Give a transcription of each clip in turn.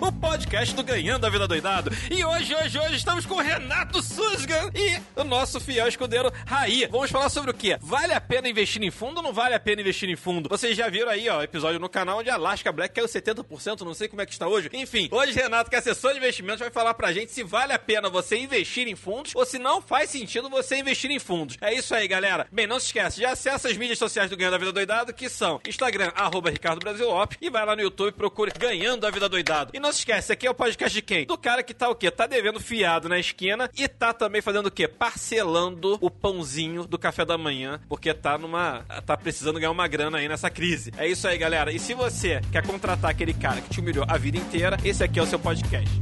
o podcast do Ganhando a Vida Doidado. E hoje, hoje, hoje estamos com o Renato Susgan e o nosso fiel escudeiro Raí. Vamos falar sobre o quê? Vale a pena investir em fundo ou não vale a pena investir em fundo? Vocês já viram aí, ó, episódio no canal onde a Alaska Black caiu 70%, não sei como é que está hoje. Enfim, hoje Renato, que é assessor de investimentos, vai falar pra gente se vale a pena você investir em fundos ou se não faz sentido você investir em fundos. É isso aí, galera. Bem, não se esquece, já acessa as mídias sociais do Ganhando a Vida Doidado, que são Instagram, arroba Ricardo Brasil e vai lá no YouTube e procure Ganhando a Vida Doidado. E não se esquece, aqui é o podcast de quem? Do cara que tá o quê? Tá devendo fiado na esquina e tá também fazendo o quê? Parcelando o pãozinho do café da manhã, porque tá numa. tá precisando ganhar uma grana aí nessa crise. É isso aí, galera. E se você quer contratar aquele cara que te humilhou a vida inteira, esse aqui é o seu podcast.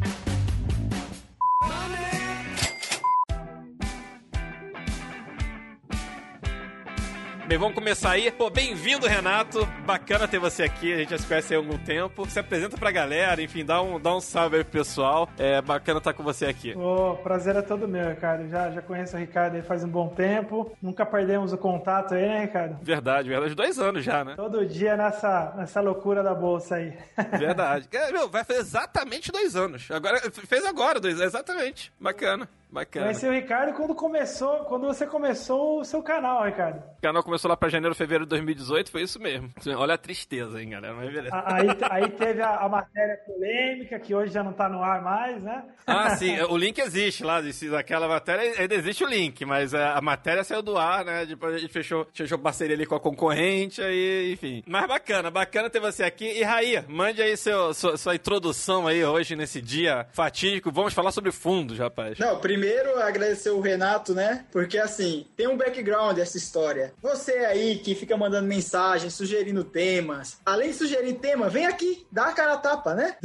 Bem, vamos começar aí. Pô, bem-vindo, Renato. Bacana ter você aqui. A gente já se conhece há algum tempo. Se apresenta pra galera, enfim, dá um, dá um salve aí pro pessoal. É bacana estar com você aqui. O prazer é todo meu, Ricardo. Já, já conheço o Ricardo aí faz um bom tempo. Nunca perdemos o contato aí, né, Ricardo? Verdade, verdade. Dois anos já, né? Todo dia nessa, nessa loucura da bolsa aí. Verdade. É, meu, vai fazer exatamente dois anos. Agora, fez agora dois, exatamente. Bacana. Bacana. Conheci o Ricardo quando começou, quando você começou o seu canal, Ricardo. O canal começou lá pra janeiro, fevereiro de 2018, foi isso mesmo. Olha a tristeza, hein, galera. Mas beleza. Aí, aí teve a, a, matéria polêmica, que hoje já não tá no ar mais, né? Ah, sim, o link existe lá, aquela matéria, ainda existe o link, mas a, a matéria saiu do ar, né? Depois a gente fechou, fechou parceria ali com a concorrente, aí, enfim. Mas bacana, bacana ter você aqui. E Raí, mande aí seu, sua, sua introdução aí hoje, nesse dia fatídico. Vamos falar sobre fundos, rapaz. Não, primeiro primeiro agradecer o Renato, né? Porque assim, tem um background essa história. Você aí que fica mandando mensagens, sugerindo temas. Além de sugerir tema, vem aqui, dá a cara a tapa, né?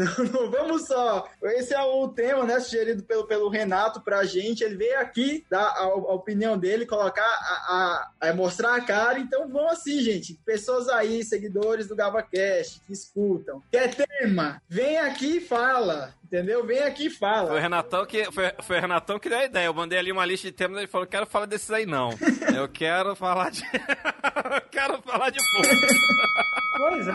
Vamos só. Esse é o tema, né? Sugerido pelo, pelo Renato pra gente. Ele veio aqui dar a, a opinião dele, colocar a, a, a, mostrar a cara. Então vamos assim, gente. Pessoas aí, seguidores do GavaCast, que escutam. Quer tema? Vem aqui e fala entendeu? Vem aqui e fala. Foi o Renatão que, foi, foi Renatão que deu a ideia. Eu mandei ali uma lista de temas e ele falou: quero falar desses aí, não. Eu quero falar de. eu quero falar de fogo. Pois é,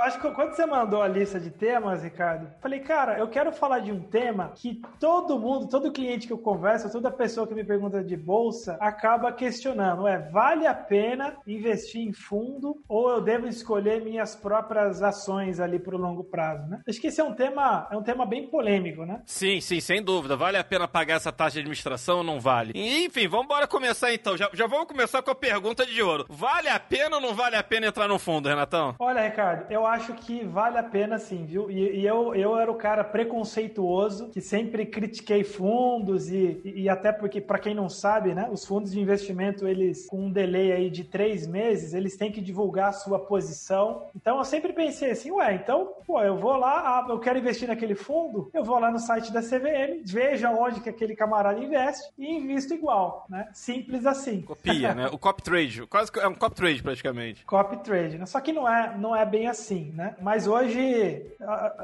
acho que quando você mandou a lista de temas, Ricardo, falei, cara, eu quero falar de um tema que todo mundo, todo cliente que eu converso, toda pessoa que me pergunta de bolsa, acaba questionando: é, vale a pena investir em fundo ou eu devo escolher minhas próprias ações ali pro longo prazo, né? Acho que esse é um tema, é um tema bem polêmico, né? Sim, sim, sem dúvida. Vale a pena pagar essa taxa de administração ou não vale? Enfim, vamos embora começar então. Já, já vamos começar com a pergunta de ouro. Vale a pena ou não vale a pena entrar no fundo, Renatão? Olha, Ricardo, eu acho que vale a pena sim, viu? E, e eu, eu era o cara preconceituoso que sempre critiquei fundos e, e, e até porque, para quem não sabe, né, os fundos de investimento, eles, com um delay aí de três meses, eles têm que divulgar a sua posição. Então eu sempre pensei assim, ué, então, pô, eu vou lá, ah, eu quero investir naquele fundo, eu vou lá no site da CVM, veja onde que aquele camarada investe e invisto igual, né? Simples assim. Copia, né? O copy trade, quase é um copy trade praticamente. Copy trade, né? Só que não é, não é bem assim, né? Mas hoje,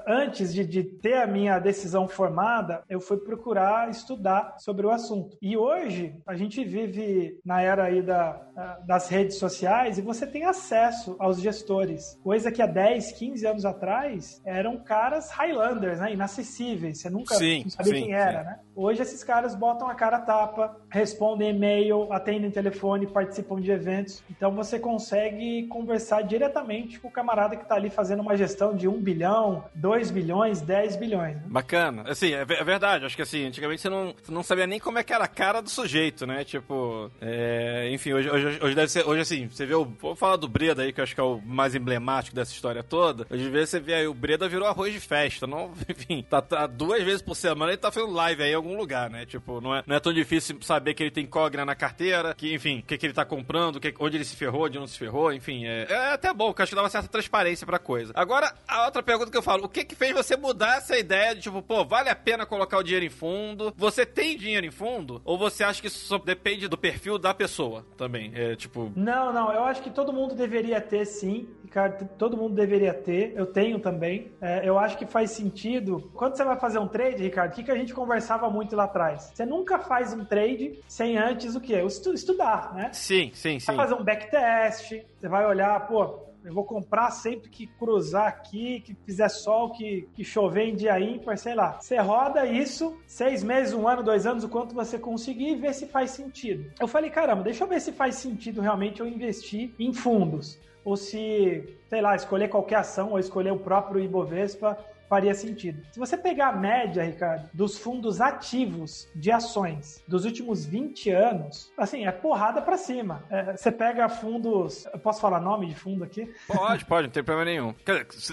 antes de, de ter a minha decisão formada, eu fui procurar estudar sobre o assunto. E hoje, a gente vive na era aí da, das redes sociais e você tem acesso aos gestores, coisa que há 10, 15 anos atrás eram caras Highlanders, né? Inacessíveis, você nunca sim, sabia sim, quem era, sim. né? Hoje esses caras botam a cara tapa, respondem e-mail, atendem telefone, participam de eventos. Então você consegue conversar diretamente com o camarada que está ali fazendo uma gestão de 1 bilhão, 2 bilhões, 10 bilhões. Né? Bacana. Assim, é, é, verdade. Acho que assim, antigamente você não, você não sabia nem como é que era a cara do sujeito, né? Tipo, é, enfim, hoje, hoje, hoje deve ser. Hoje, assim, você vê o. Vou falar do Breda aí, que eu acho que é o mais emblemático dessa história toda. Hoje vezes você vê aí, o Breda virou arroz de festa. Não, enfim, tá, tá duas vezes por semana ele tá fazendo live aí em algum lugar, né? Tipo, não é, não é tão difícil saber que ele tem cogna na carteira, que, enfim, o que, que ele tá comprando, que, onde ele se ferrou, onde não se ferrou, enfim. É, é até bom, que eu acho que dá uma certa transparência pra outra coisa. Agora, a outra pergunta que eu falo, o que que fez você mudar essa ideia de tipo, pô, vale a pena colocar o dinheiro em fundo? Você tem dinheiro em fundo? Ou você acha que isso só depende do perfil da pessoa também? É tipo. Não, não, eu acho que todo mundo deveria ter sim, Ricardo, todo mundo deveria ter, eu tenho também. É, eu acho que faz sentido. Quando você vai fazer um trade, Ricardo, o que, que a gente conversava muito lá atrás? Você nunca faz um trade sem antes o quê? Estudar, né? Sim, sim, sim. Vai fazer um backtest, você vai olhar, pô, eu vou comprar sempre que cruzar aqui, que fizer sol, que, que chover em dia ímpar, sei lá. Você roda isso, seis meses, um ano, dois anos, o quanto você conseguir e ver se faz sentido. Eu falei, caramba, deixa eu ver se faz sentido realmente eu investir em fundos. Ou se, sei lá, escolher qualquer ação ou escolher o próprio Ibovespa faria sentido. Se você pegar a média, Ricardo, dos fundos ativos de ações dos últimos 20 anos, assim, é porrada para cima. É, você pega fundos. Eu posso falar nome de fundo aqui? Pode, pode, não tem problema nenhum.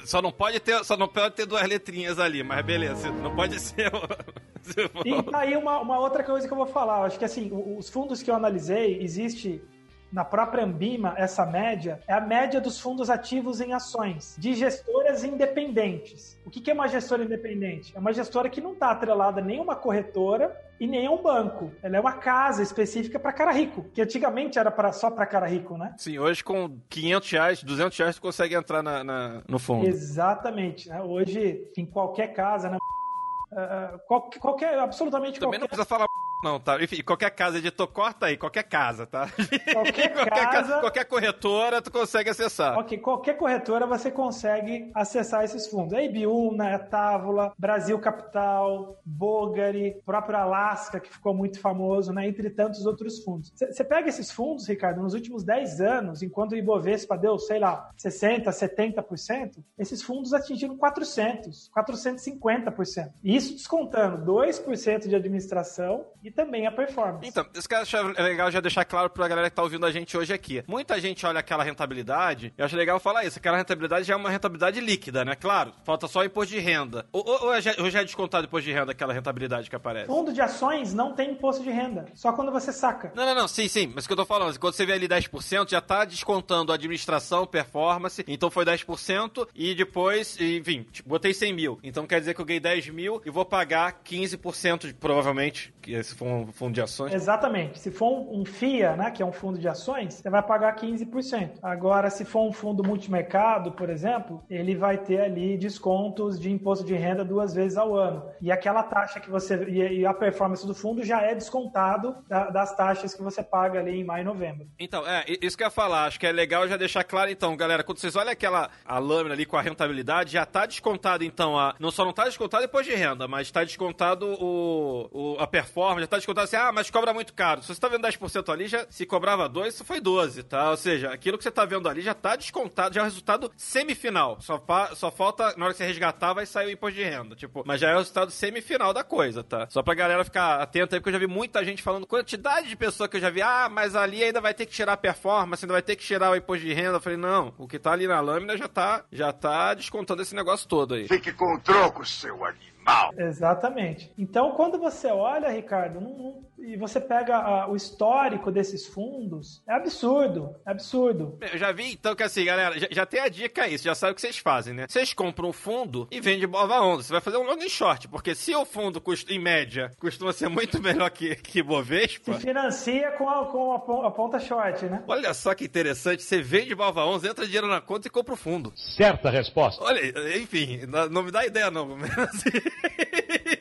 Só não pode ter, só não pode ter duas letrinhas ali, mas beleza, não pode ser. e tá aí uma, uma outra coisa que eu vou falar. Eu acho que assim, os fundos que eu analisei, existe na própria Ambima, essa média é a média dos fundos ativos em ações de gestoras independentes. O que é uma gestora independente? É uma gestora que não está atrelada a nenhuma corretora e nem a um banco. Ela é uma casa específica para cara rico, que antigamente era pra, só para cara rico, né? Sim, hoje com 500 reais, 200 reais, tu consegue entrar na, na no fundo. Exatamente. Né? Hoje, em qualquer casa, né? Uh, qualquer, absolutamente Também qualquer... não precisa falar não, tá. Enfim, qualquer casa, editor, corta aí, qualquer casa, tá? Qualquer, qualquer casa... Qualquer corretora, tu consegue acessar. Ok, qualquer corretora você consegue acessar esses fundos. A Ibiúna, a Távola, Brasil Capital, Bogari, próprio Alaska, que ficou muito famoso, né? Entre tantos outros fundos. Você pega esses fundos, Ricardo, nos últimos 10 anos, enquanto o Ibovespa deu, sei lá, 60%, 70%, esses fundos atingiram 400%, 450%. Isso descontando 2% de administração e também a performance. Então, isso que eu acho legal já deixar claro pra galera que tá ouvindo a gente hoje aqui. Muita gente olha aquela rentabilidade, eu acho legal falar isso, aquela rentabilidade já é uma rentabilidade líquida, né? Claro, falta só imposto de renda. Ou, ou, ou, já, ou já é descontado imposto de renda aquela rentabilidade que aparece? Fundo de ações não tem imposto de renda, só quando você saca. Não, não, não, sim, sim, mas o que eu tô falando, quando você vê ali 10%, já tá descontando a administração, performance, então foi 10% e depois, enfim, tipo, botei 100 mil. Então quer dizer que eu ganhei 10 mil e vou pagar 15% provavelmente, que esse for um fundo de ações? Exatamente. Se for um FIA, né, que é um fundo de ações, você vai pagar 15%. Agora, se for um fundo multimercado, por exemplo, ele vai ter ali descontos de imposto de renda duas vezes ao ano. E aquela taxa que você. E a performance do fundo já é descontado das taxas que você paga ali em maio e novembro. Então, é, isso que eu ia falar. Acho que é legal já deixar claro, então, galera, quando vocês olham aquela a lâmina ali com a rentabilidade, já está descontado, então, a, não só não está descontado depois de renda, mas está descontado o, o, a performance, já está descontado assim, ah, mas cobra muito caro. Se você tá vendo 10% ali, já se cobrava 2, isso foi 12, tá? Ou seja, aquilo que você tá vendo ali já tá descontado, já é o resultado semifinal. Só, só falta, na hora que você resgatar, vai sair o imposto de renda. Tipo, mas já é o resultado semifinal da coisa, tá? Só pra galera ficar atenta aí, porque eu já vi muita gente falando, quantidade de pessoa que eu já vi, ah, mas ali ainda vai ter que tirar a performance, ainda vai ter que tirar o imposto de renda. Eu falei, não, o que tá ali na lâmina já tá, já tá descontando esse negócio todo aí. Fique com o troco, seu animal. Exatamente. Então, quando você olha, Ricardo, não, não e você pega a, o histórico desses fundos, é absurdo, é absurdo. Eu já vi, então, que assim, galera, já, já tem a dica aí, você já sabe o que vocês fazem, né? Vocês compram um fundo e vendem bova onda. Você vai fazer um long short, porque se o fundo, custa, em média, costuma ser muito melhor que, que Bovespa... Se financia com a, com a, a ponta short, né? Olha só que interessante, você vende bova 11, entra dinheiro na conta e compra o fundo. Certa resposta. Olha, enfim, não me dá ideia não,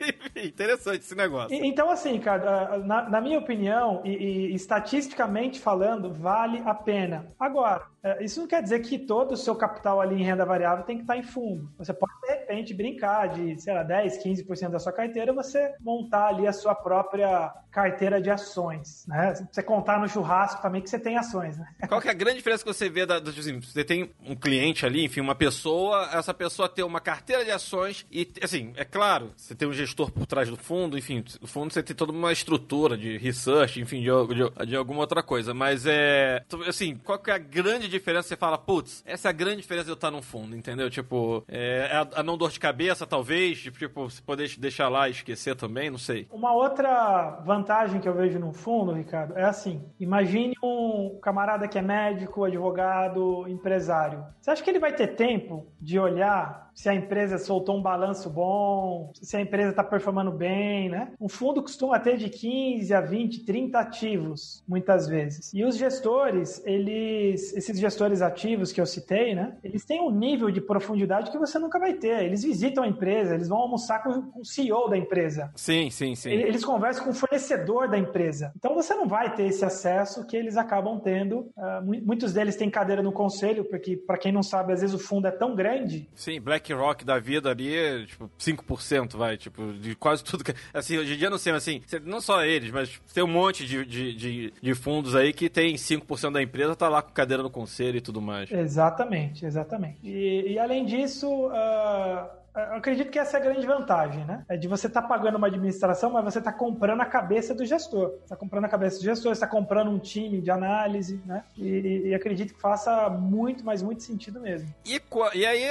interessante esse negócio. Então, assim, cara, na, na minha opinião, e, e, estatisticamente falando, vale a pena. Agora, isso não quer dizer que todo o seu capital ali em renda variável tem que estar em fundo. Você pode, de repente, brincar de, sei lá, 10, 15% da sua carteira, você montar ali a sua própria carteira de ações, né? Você contar no churrasco também que você tem ações, né? Qual que é a grande diferença que você vê da, tipo assim, você tem um cliente ali, enfim, uma pessoa, essa pessoa tem uma carteira de ações e, assim, é claro, você tem um gestor por trás do fundo, enfim, o fundo você tem toda uma estrutura de research, enfim, de, de, de alguma outra coisa, mas é, assim, qual que é a grande diferença você fala, putz, essa é a grande diferença de eu estar num fundo, entendeu? Tipo, é, a, a não dor de cabeça, talvez, tipo, se poder deixar lá e esquecer também, não sei. Uma outra vantagem que eu vejo num fundo, Ricardo, é assim: imagine um camarada que é médico, advogado, empresário. Você acha que ele vai ter tempo de olhar se a empresa soltou um balanço bom, se a empresa está performando bem, né? Um fundo costuma ter de 15 a 20, 30 ativos, muitas vezes. E os gestores, eles, esses gestores ativos que eu citei, né? Eles têm um nível de profundidade que você nunca vai ter. Eles visitam a empresa, eles vão almoçar com, o CEO da empresa. Sim, sim, sim. Eles conversam com o fornecedor da empresa. Então você não vai ter esse acesso que eles acabam tendo. Uh, muitos deles têm cadeira no conselho, porque, para quem não sabe, às vezes o fundo é tão grande. Sim, Black BlackRock da vida ali, tipo, 5%, vai, tipo, de quase tudo que. Assim, hoje em dia não sei, mas assim, não só eles, mas tem um monte de, de, de, de fundos aí que tem 5% da empresa, tá lá com cadeira no conselho e tudo mais. Exatamente, exatamente. E, e além disso, uh eu acredito que essa é a grande vantagem, né? É de você estar tá pagando uma administração, mas você está comprando a cabeça do gestor. Está comprando a cabeça do gestor, está comprando um time de análise, né? E, e, acredito que faça muito, mas muito sentido mesmo. E, e aí,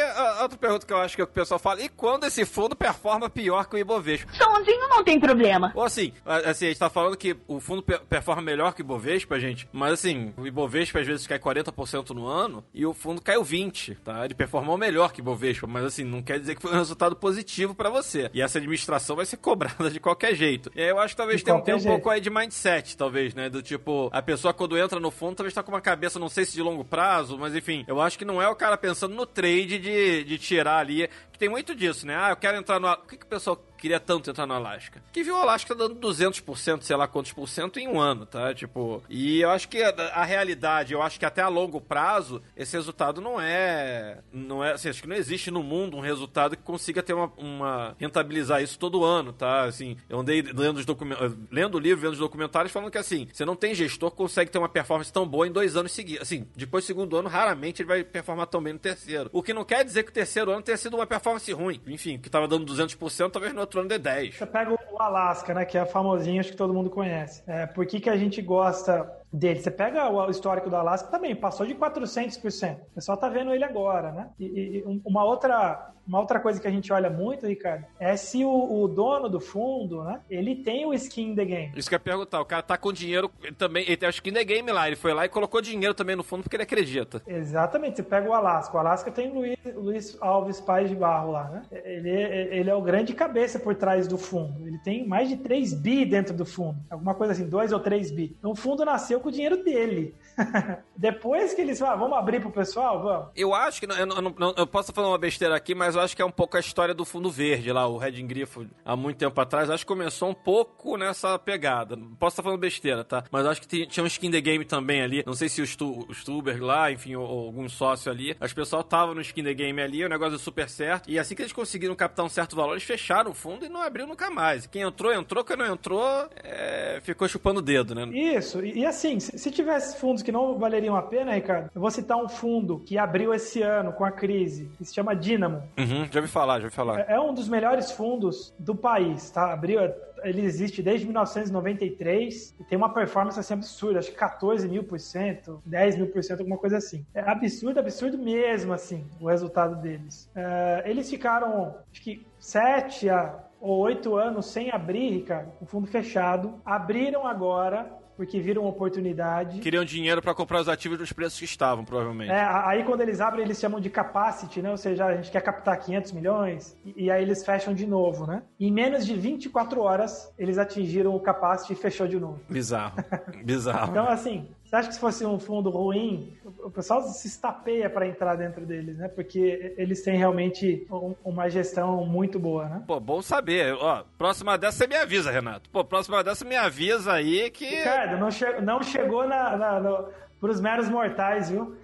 outra pergunta que eu acho que o pessoal fala: e quando esse fundo performa pior que o Ibovespa? Sozinho não tem problema. Ou assim, assim, a gente está falando que o fundo performa melhor que o Ibovespa, gente, mas assim, o Ibovespa às vezes cai 40% no ano e o fundo caiu 20%, tá? Ele performou melhor que o Ibovespa, mas assim, não quer dizer que foi um resultado positivo para você. E essa administração vai ser cobrada de qualquer jeito. E aí eu acho que talvez tenha, tenha um pouco aí de mindset, talvez, né? Do tipo, a pessoa quando entra no fundo talvez tá com uma cabeça, não sei se de longo prazo, mas enfim, eu acho que não é o cara pensando no trade de, de tirar ali, que tem muito disso, né? Ah, eu quero entrar no. O que, que o pessoal queria tanto entrar no Alasca. Que viu o Alasca dando 200%, sei lá quantos por cento em um ano, tá? Tipo, e eu acho que a, a, realidade, eu acho que até a longo prazo, esse resultado não é. Não é. Assim, acho que não existe no mundo um resultado que consiga ter uma. uma rentabilizar isso todo ano, tá? Assim, eu andei lendo os documentos. Lendo o livro, vendo os documentários, falando que assim, você não tem gestor que consegue ter uma performance tão boa em dois anos seguidos. Assim, depois do segundo ano, raramente ele vai performar tão bem no terceiro. O que não quer dizer que o terceiro ano tenha sido uma performance ruim. Enfim, que tava dando 200%, talvez no outro ano dê 10. Você pega o Alasca, né, que é famosinho, acho que todo mundo conhece. É, por que, que a gente gosta dele. Você pega o histórico do Alasca também, passou de 400%. O pessoal tá vendo ele agora, né? E, e uma outra uma outra coisa que a gente olha muito, Ricardo, é se o, o, dono do fundo, né, ele tem o skin in the game. Isso que eu ia perguntar, o cara tá com dinheiro, ele também, ele tem o skin in the game lá, ele foi lá e colocou dinheiro também no fundo porque ele acredita. Exatamente, você pega o Alasca, o Alasca tem o Luiz, Luiz Alves Pais de Barro lá, né? Ele, ele é o grande cabeça por trás do fundo, ele tem mais de 3 bi dentro do fundo, alguma coisa assim, 2 ou 3 bi. Então o fundo nasceu com o dinheiro dele. Depois que eles falam, ah, vamos abrir pro pessoal? Vamos. Eu acho que, eu, não, não, eu posso falar uma besteira aqui, mas eu acho que é um pouco a história do fundo verde lá, o Red Grifo, há muito tempo atrás. Acho que começou um pouco nessa pegada. Posso estar falando besteira, tá? Mas acho que tinha um skin the game também ali. Não sei se o, Stu, o Stuber lá, enfim, ou, ou algum sócio ali. As pessoas estavam no skin the game ali, o negócio deu super certo. E assim que eles conseguiram captar um certo valor, eles fecharam o fundo e não abriu nunca mais. Quem entrou, entrou. Quem não entrou, é, ficou chupando o dedo, né? Isso. E, e assim, se, se tivesse fundos que não valeriam a pena, Ricardo, eu vou citar um fundo que abriu esse ano com a crise, que se chama Dynamo. Uhum, já ouvi falar, já ouvi falar. É, é um dos melhores fundos do país, tá? Abriu, ele existe desde 1993 e tem uma performance assim absurda, acho que 14 mil por cento, 10 mil por cento, alguma coisa assim. É absurdo, absurdo mesmo, assim, o resultado deles. É, eles ficaram, acho que 7 a ou 8 anos sem abrir, Ricardo, o fundo fechado. Abriram agora, porque viram uma oportunidade. Queriam dinheiro para comprar os ativos dos preços que estavam, provavelmente. É, aí quando eles abrem, eles chamam de capacity, né? Ou seja, a gente quer captar 500 milhões, e, e aí eles fecham de novo, né? Em menos de 24 horas, eles atingiram o capacity e fechou de novo. Bizarro. Bizarro. então, assim, você acha que se fosse um fundo ruim, o pessoal se estapeia para entrar dentro deles, né? Porque eles têm realmente uma gestão muito boa, né? Pô, bom saber. Ó, próxima dessa você me avisa, Renato. Pô, próxima dessa me avisa aí que. Ricardo, não, che não chegou na, na, no, pros meros mortais, viu?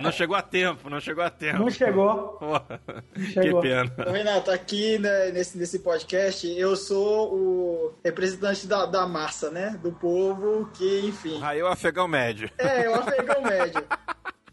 Não chegou a tempo, não chegou a tempo. Não chegou. chegou. Que pena. Ô, Renato, aqui né, nesse, nesse podcast, eu sou o representante da, da massa, né? Do povo que, enfim. Aí o afegão médio. É, o afegão médio.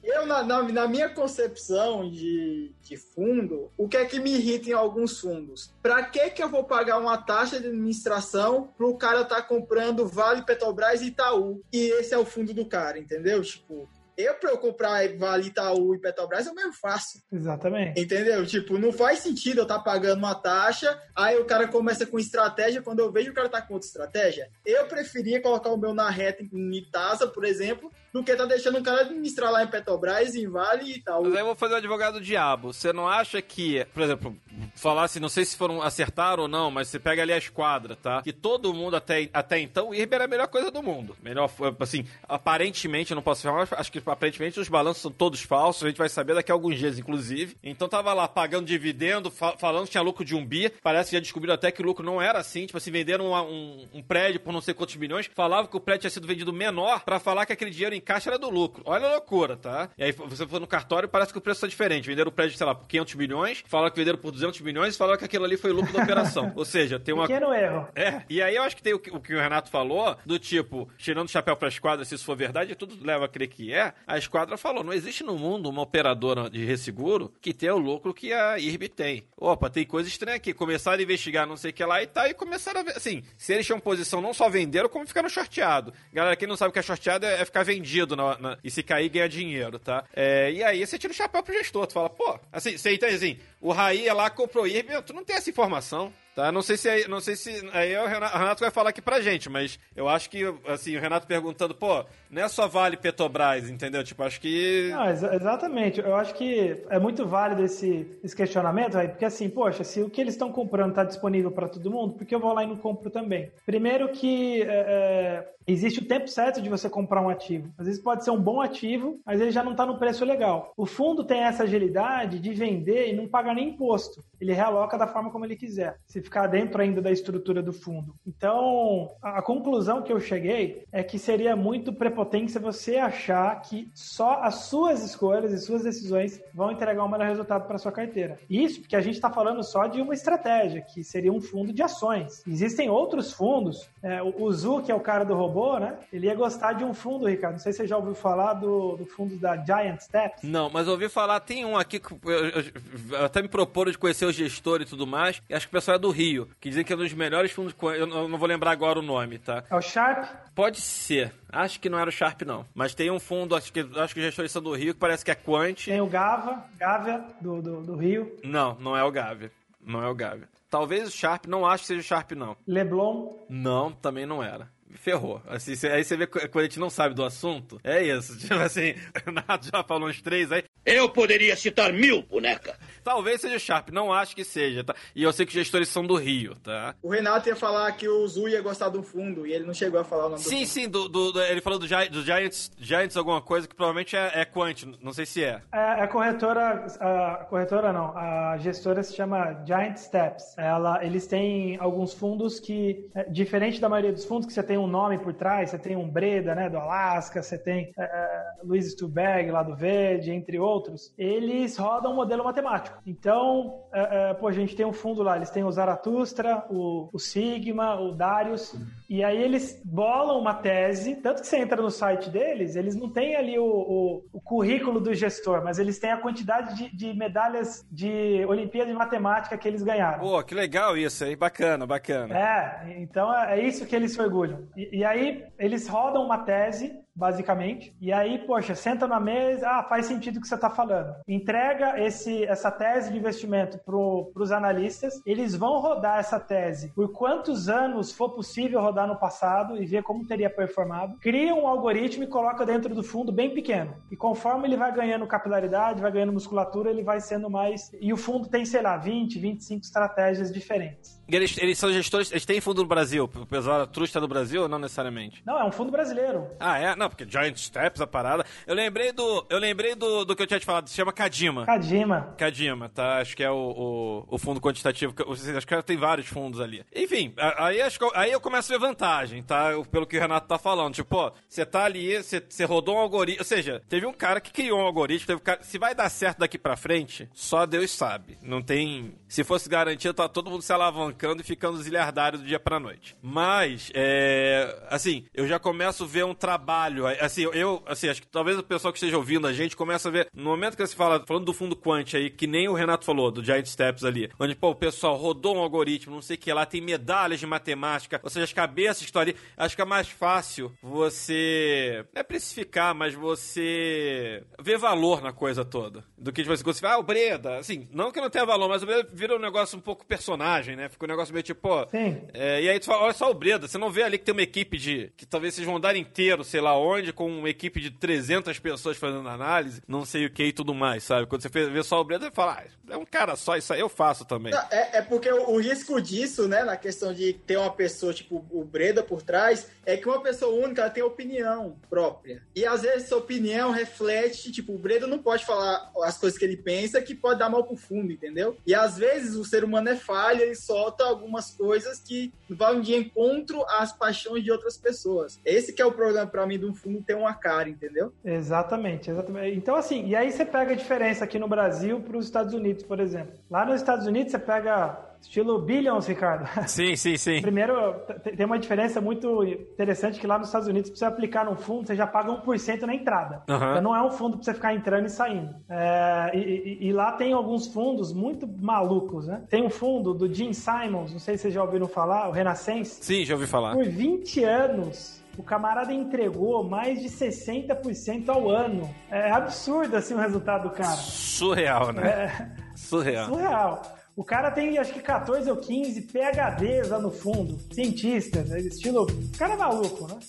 Eu, na, na, na, minha concepção de, de fundo, o que é que me irrita em alguns fundos? Pra que que eu vou pagar uma taxa de administração pro cara estar tá comprando Vale, Petrobras e Itaú? E esse é o fundo do cara, entendeu? Tipo, Eu, pra eu comprar Vale Itaú e Petrobras, eu mesmo faço. Exatamente. Entendeu? Tipo, não faz sentido eu estar tá pagando uma taxa, aí o cara começa com estratégia, quando eu vejo o cara tá com outra estratégia, eu preferia colocar o meu na reta em Itasa, por exemplo, do que tá deixando o cara administrar lá em Petrobras, em Vale e tal. Mas aí eu vou fazer o advogado do diabo. Você não acha que, por exemplo, falar assim, não sei se foram acertar ou não, mas você pega ali a esquadra, tá? Que todo mundo até, até então, o IRB era a melhor coisa do mundo. Melhor, assim, aparentemente, eu não posso falar, acho que aparentemente os balanços são todos falsos, a gente vai saber daqui a alguns dias, inclusive. Então tava lá pagando dividendo, fa falando que tinha lucro de um bi, parece que já descobriram até que o lucro não era assim, tipo assim, venderam um, um, um prédio por não sei quantos milhões, falava que o prédio tinha sido vendido menor para falar que aquele dinheiro em caixa era do lucro. Olha a loucura, tá? E aí você foi no cartório parece que o preço tá diferente. Venderam o prédio, sei lá, por 500 milhões, falaram que venderam por 200 milhões e falaram que aquilo ali foi o lucro da operação. Ou seja, tem uma... Pequeno erro. É, e aí eu acho que tem o que o, que o Renato falou, do tipo, tirando o chapéu pra esquadra, se isso for verdade, tudo leva a crer que é, a esquadra falou, não existe no mundo uma operadora de resseguro que tenha o lucro que a IRB tem. Opa, tem coisa estranha aqui. Começaram a investigar não sei o que lá e tal, e começaram a ver, assim, se eles tinham posição, não só venderam, como ficaram shorteado. Galera, quem não sabe o que é shorteado é, é ficar vendido na, na, e se cair ganha dinheiro, tá? É, e aí você tira o chapéu pro gestor, tu fala, pô, assim, você entende assim, o Raí é lá, comprou IRB, tu não tem essa informação. Tá? Não sei se aí, não sei se aí o Renato vai falar aqui pra gente, mas eu acho que assim, o Renato perguntando, pô, não é só Vale Petrobras, entendeu? Tipo, acho que Não, ex exatamente. Eu acho que é muito válido esse, esse questionamento, aí, porque assim, poxa, se o que eles estão comprando está disponível para todo mundo, por que eu vou lá e não compro também? Primeiro que é, é, existe o tempo certo de você comprar um ativo. Às vezes pode ser um bom ativo, mas ele já não está no preço legal. O fundo tem essa agilidade de vender e não pagar nem imposto. Ele realoca da forma como ele quiser. Se ficar dentro ainda da estrutura do fundo. Então, a, conclusão que eu cheguei é que seria muito prepotência você achar que só as suas escolhas e suas decisões vão entregar o melhor resultado para sua carteira. Isso porque a gente está falando só de uma estratégia, que seria um fundo de ações. Existem outros fundos. É, o, o Zu, que é o cara do robô, né? Ele ia gostar de um fundo, Ricardo. Não sei se você já ouviu falar do, do fundo da Giant Steps. Não, mas ouvi falar, tem um aqui que eu, eu, eu, até me proporam de conhecer o gestor e tudo mais. E acho que o pessoal é do Rio que dizem que é um dos melhores fundos. Eu não vou lembrar agora o nome, tá? É o Sharp? Pode ser. Acho que não era o Sharp, não. Mas tem um fundo, acho que, acho que gestores são do Rio, que parece que é Quant. Tem o Gava, Gávea, do, do, do Rio. Não, não é o Gávea. Não é o Gávea. Talvez o Sharp, não acho que seja o Sharp, não. Leblon? Não, também não era ferrou. Assim, cê, aí você vê quando a gente não sabe do assunto, é isso. Tipo assim, o Renato já falou uns três aí. Eu poderia citar mil, boneca. Talvez seja o Sharp, não acho que seja, tá? E eu sei que os gestores são do Rio, tá? O Renato ia falar que o Zu ia gostar do fundo e ele não chegou a falar o nome sim, do Sim, sim, do, do, ele falou do, do Giants, Giants alguma coisa que provavelmente é, é Quant, não sei se é. É, a corretora, a corretora não, a gestora se chama Giant Steps. Ela, eles têm alguns fundos que, é, diferente da maioria dos fundos, que você tem um nome por trás, você tem um Breda, né, do Alasca, você tem é, é Luiz Stuberg lá do Verde, entre outros, eles rodam um modelo matemático. Então, é, é, pô, a gente tem um fundo lá, eles têm o Zaratustra, o, o Sigma, o Darius, e aí eles bolam uma tese, tanto que você entra no site deles, eles não têm ali o, o, o currículo do gestor, mas eles têm a quantidade de, de, medalhas de Olimpíada de Matemática que eles ganharam. Pô, que legal isso aí, bacana, bacana. É, então é, é isso que eles se orgulham. E, e aí eles rodam uma tese basicamente. E aí, poxa, senta na mesa, ah, faz sentido o que você está falando. Entrega esse, essa tese de investimento para os analistas, eles vão rodar essa tese por quantos anos for possível rodar no passado e ver como teria performado. Cria um algoritmo e coloca dentro do fundo bem pequeno. E conforme ele vai ganhando capilaridade, vai ganhando musculatura, ele vai sendo mais. E o fundo tem, sei lá, 20, 25 estratégias diferentes. Eles, eles são gestores, eles têm fundo no Brasil. O pessoal Trust é do Brasil ou não necessariamente? Não, é um fundo brasileiro. Ah, é? Não, porque Giant Steps, a parada. Eu lembrei do. Eu lembrei do, do que eu tinha te falado, se chama Kadima. Kadima. Kadima, tá? Acho que é o, o, o fundo quantitativo. Acho que tem vários fundos ali. Enfim, aí, acho que, aí eu começo a ver vantagem, tá? Pelo que o Renato tá falando. Tipo, ó, você tá ali, você rodou um algoritmo. Ou seja, teve um cara que criou um algoritmo. Teve um cara, se vai dar certo daqui pra frente, só Deus sabe. Não tem. Se fosse garantido, tá todo mundo se alavancando alavancando e ficando zilhardário do dia pra noite. Mas, é, assim, eu já começo a ver um trabalho, assim, eu, assim, acho que talvez o pessoal que esteja ouvindo a gente começa a ver, no momento que você fala, falando do fundo quant aí, que nem o Renato falou, do Giant Steps ali, onde, pô, o pessoal rodou um algoritmo, não sei o que lá, tem medalhas de matemática, ou seja, as cabeças estão ali, acho que é mais fácil você, não é precificar, mas você ver valor na coisa toda, do que, tipo assim, você fala, ah, o Breda, assim, não que não tenha valor, mas o Breda vira um negócio um pouco personagem, né, fica um negócio meio tipo, pô, é, e aí tu fala, olha só o Breda, você não vê ali que tem uma equipe de, que talvez vocês vão dar inteiro, sei lá onde, com uma equipe de 300 pessoas fazendo análise, não sei o que e tudo mais, sabe? Quando você vê só o Breda, você fala, ah, é um cara só, isso aí eu faço também. É, é porque o, o, risco disso, né, na questão de ter uma pessoa, tipo o Breda por trás, é que uma pessoa única ela tem opinião própria. E às vezes essa opinião reflete, tipo, o Breda não pode falar as coisas que ele pensa que pode dar mal pro fundo, entendeu? E às vezes o ser humano é falha, ele solta algumas coisas que vão de encontro às paixões de outras pessoas. Esse que é o problema para mim do fundo ter uma cara, entendeu? Exatamente, exatamente. Então assim, e aí você pega a diferença aqui no Brasil para os Estados Unidos, por exemplo. Lá nos Estados Unidos você pega Estilo Billions, Ricardo. Sim, sim, sim. Primeiro, tem uma diferença muito interessante que lá nos Estados Unidos, pra você aplicar num fundo, você já paga 1% na entrada. Uhum. Então não é um fundo pra você ficar entrando e saindo. É, e, e, e, lá tem alguns fundos muito malucos, né? Tem um fundo do Jim Simons, não sei se vocês já ouviram falar, o Renascença. Sim, já ouvi falar. Por 20 anos, o camarada entregou mais de 60% ao ano. É absurdo assim o resultado do cara. Surreal, né? É... Surreal. Surreal. O cara tem acho que 14 ou 15 PHDs lá no fundo, cientistas, né? estilo. O cara é maluco, né?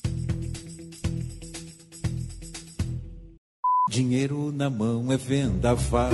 Dinheiro na mão é vendaval.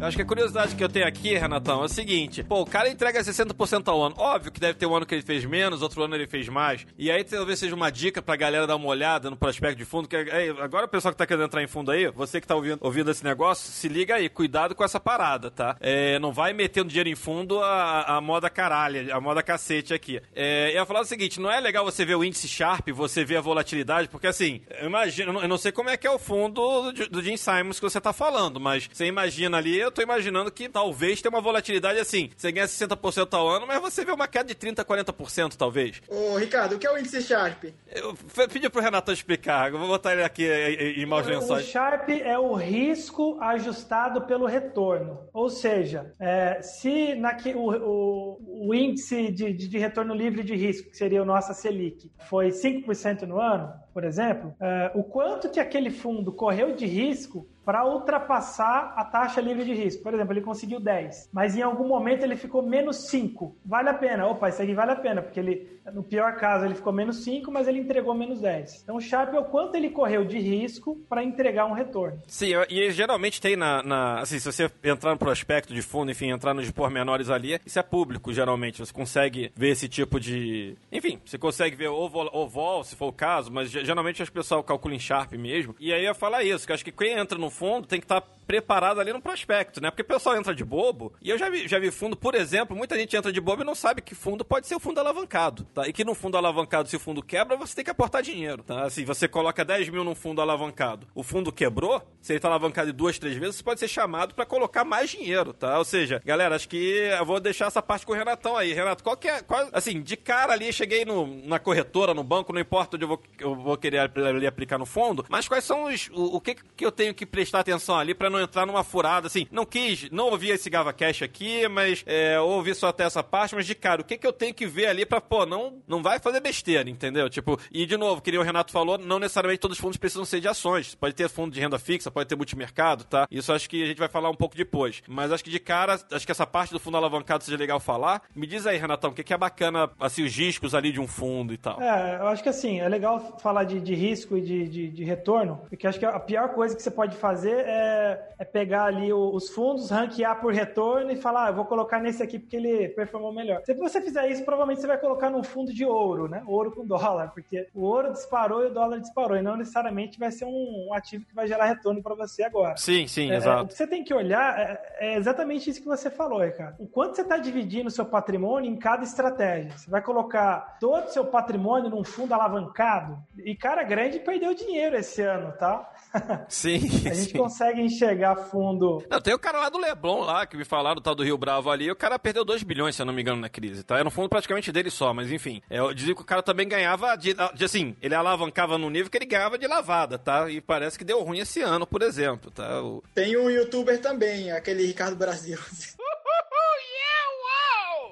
Eu acho que a curiosidade que eu tenho aqui, Renatão, é o seguinte: pô, o cara entrega 60% ao ano. Óbvio que deve ter um ano que ele fez menos, outro ano ele fez mais. E aí talvez seja uma dica pra galera dar uma olhada no prospecto de fundo. Que é, agora o pessoal que tá querendo entrar em fundo aí, você que tá ouvindo, ouvindo esse negócio, se liga aí, cuidado com essa parada, tá? É, não vai metendo dinheiro em fundo a, a moda caralho, a moda cacete aqui. É, eu ia falar o seguinte: não é legal você ver o índice Sharp, você ver a volatilidade, porque assim, eu imagino, eu não sei como é que é o fundo do, do Jim Simons que você tá falando, mas você imagina ali eu tô imaginando que talvez tenha uma volatilidade assim. Você ganha 60% ao ano, mas você vê uma queda de 30%, 40% talvez. Ô, Ricardo, o que é o índice Sharp? Eu pedi pro Renato explicar. Eu vou botar ele aqui em maus lençóis. O Sharp é o risco ajustado pelo retorno. Ou seja, é, se naque, o, o, o índice de, de, de, retorno livre de risco, que seria o nosso Selic, foi 5% no ano, por exemplo, é, o quanto que aquele fundo correu de risco para ultrapassar a taxa livre de risco. Por exemplo, ele conseguiu 10, mas em algum momento ele ficou menos 5. Vale a pena. Opa, isso aqui vale a pena, porque ele, no pior caso, ele ficou menos 5, mas ele entregou menos 10. Então, o Sharp é o quanto ele correu de risco para entregar um retorno. Sim, e geralmente tem na, na, Assim, se você entrar no prospecto de fundo, enfim, entrar nos pormenores ali, isso é público, geralmente. Você consegue ver esse tipo de. Enfim, você consegue ver o vol, o vol se for o caso, mas geralmente as pessoas calculam em Sharp mesmo. E aí eu falar isso, que acho que quem entra no fundo tem que estar tá preparado ali no prospecto, né? Porque o pessoal entra de bobo, e eu já vi, já vi fundo, por exemplo, muita gente entra de bobo e não sabe que fundo pode ser o fundo alavancado, tá? E que no fundo alavancado, se o fundo quebra, você tem que aportar dinheiro, tá? Assim, você coloca 10 mil num fundo alavancado, o fundo quebrou, se ele tá alavancado duas, três vezes, você pode ser chamado para colocar mais dinheiro, tá? Ou seja, galera, acho que eu vou deixar essa parte com o Renatão aí. Renato, qual que é, qual, assim, de cara ali, cheguei no, na corretora, no banco, não importa onde eu vou, eu vou querer ali aplicar no fundo, mas quais são os, o, o que que eu tenho que prestar atenção ali para não entrar numa furada, assim, não quis, não ouvi esse Gava Cash aqui, mas é, ouvi só até essa parte, mas de cara, o que que eu tenho que ver ali pra, pô, não, não vai fazer besteira, entendeu? Tipo, e de novo, que o Renato falou, não necessariamente todos os fundos precisam ser de ações. Pode ter fundo de renda fixa, pode ter multimercado, tá? Isso acho que a gente vai falar um pouco depois. Mas acho que de cara, acho que essa parte do fundo alavancado seja legal falar. Me diz aí, Renatão, o que, que é bacana, assim, os riscos ali de um fundo e tal? É, eu acho que assim, é legal falar de, de risco e de, de, de retorno, porque acho que a pior coisa que você pode fazer é, é pegar ali os fundos, ranquear por retorno e falar, ah, eu vou colocar nesse aqui porque ele performou melhor. Se você fizer isso, provavelmente você vai colocar num fundo de ouro, né? Ouro com dólar, porque o ouro disparou e o dólar disparou, e não necessariamente vai ser um, ativo que vai gerar retorno para você agora. Sim, sim, é, exato. É, o que você tem que olhar é, é, exatamente isso que você falou, Ricardo. O quanto você está dividindo o seu patrimônio em cada estratégia. Você vai colocar todo o seu patrimônio num fundo alavancado, E cara grande perdeu dinheiro esse ano, tá? Sim. A gente sim. consegue enxergar fundo. Não, tem o cara lá do Leblon lá, que me falaram, do tal do Rio Bravo ali, o cara perdeu 2 bilhões, se eu não me engano, na crise, tá? Era um fundo praticamente dele só, mas enfim. É, Eu dizia que o cara também ganhava de, de, assim, ele alavancava no nível que ele ganhava de lavada, tá? E parece que deu ruim esse ano, por exemplo, tá? O- Tem um youtuber também, aquele Ricardo Brasil.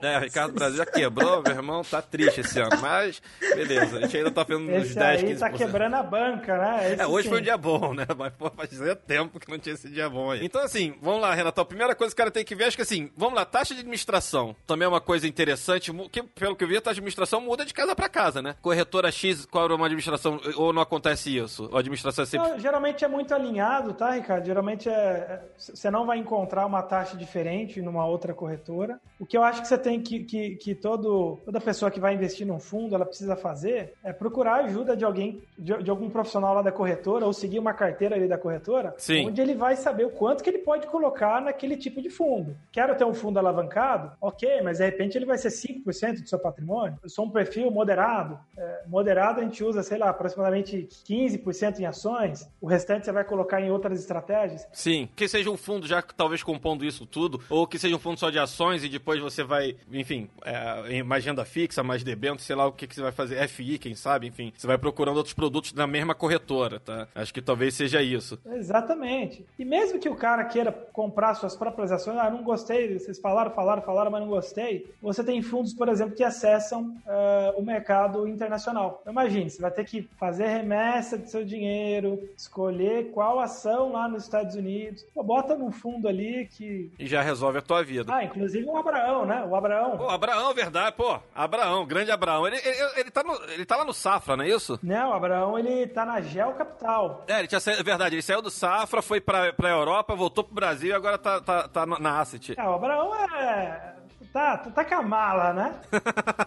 É, o Ricardo Brasil já quebrou, meu irmão, tá triste esse ano, mas beleza, a gente ainda tá vendo uns Esse 10, aí 15%. tá quebrando a banca, né? Esse É, hoje sim. foi um dia bom, né? Mas pô, fazia tempo que não tinha esse dia bom aí. Então, assim, vamos lá, Renato. A primeira coisa que o cara tem que ver, acho que assim, vamos lá, taxa de administração. Também é uma coisa interessante, que, pelo que eu vi, a taxa de administração muda de casa pra casa, né? Corretora X cobra uma administração, ou não acontece isso? A administração é sempre. Não, geralmente é muito alinhado, tá, Ricardo? Geralmente é, é- você não vai encontrar uma taxa diferente numa outra corretora. O que eu acho que você que, que, que todo, toda pessoa que vai investir num fundo ela precisa fazer é procurar ajuda de alguém, de, de algum profissional lá da corretora ou seguir uma carteira ali da corretora, Sim. onde ele vai saber o quanto que ele pode colocar naquele tipo de fundo. Quero ter um fundo alavancado? Ok, mas de repente ele vai ser 5% do seu patrimônio. Eu sou um perfil moderado. É, moderado a gente usa, sei lá, aproximadamente 15% em ações. O restante você vai colocar em outras estratégias. Sim, que seja um fundo já talvez compondo isso tudo, ou que seja um fundo só de ações e depois você vai, enfim, é, mais renda fixa, mais debênture, sei lá o que, que você vai fazer, FI, quem sabe, enfim. Você vai procurando outros produtos na mesma corretora, tá? Acho que talvez seja isso. Exatamente. E mesmo que o cara queira comprar suas próprias ações, ah, não gostei, vocês falaram, falaram, falaram, mas não gostei. Você tem fundos, por exemplo, que acessam ah, o mercado internacional. Então, imagine, você vai ter que fazer remessa de seu dinheiro, escolher qual ação lá nos Estados Unidos. Pô, bota num fundo ali que. E já resolve a tua vida. Ah, inclusive o Abraão, né? O Abraão. Pô, Abraão, verdade, pô. Abraão, grande Abraão. Ele, ele, ele tá, no, ele tá lá no Safra, não é isso? Não, o Abraão ele tá na Gel Capital. É, ele tinha saído, é verdade, ele saiu do Safra, foi pra, pra Europa, voltou pro Brasil e agora tá, tá, tá na na Asset. É, o Abraão é. Tá, tá com a mala, né?